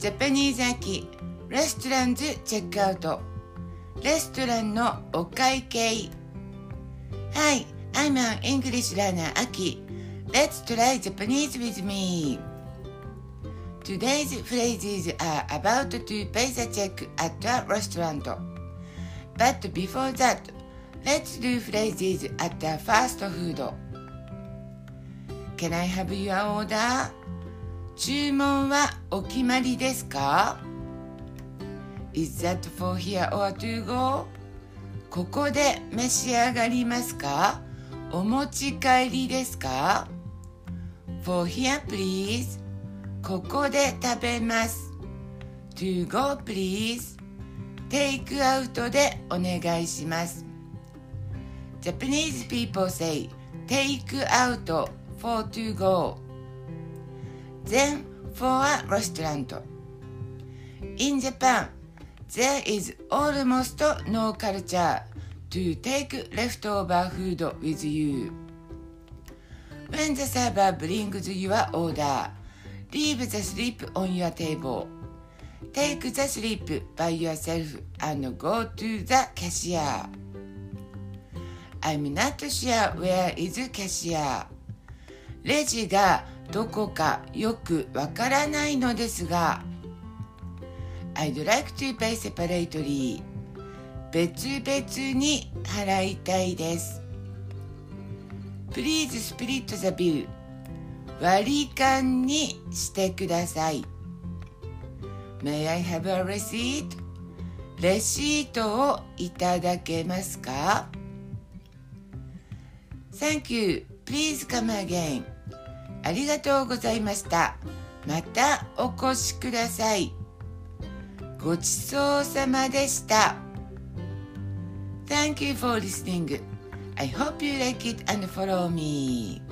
ジャパニーズ秋レストランズチェックアウトレストランのお会計 Hi, I'm an English learner Aki Let's try Japanese with me Today's phrases are about to pay the check at a restaurant But before that, let's do phrases at the fast food Can I have your order? 注文はお決まりですか Is that for here or to go? ここで召し上がりますかお持ち帰りですか ?For here please ここで食べます To go please テイクアウトでお願いします Japanese people say take out for to go then for a restaurant In Japan there is almost no culture to take leftover food with you. When the server brings your order, leave the slip on your table. Take the slip by yourself and go to the cashier. I'm not sure where is cashier. レジがどこかよくわからないのですが I'd like to pay separately 別々に払いたいです Please split the bill 割り勘にしてください May I have a receipt? レシートをいただけますか Thank you. Please come again. ありがとうございました。またお越しください。ごちそうさまでした。Thank you for listening. I hope you like it and follow me.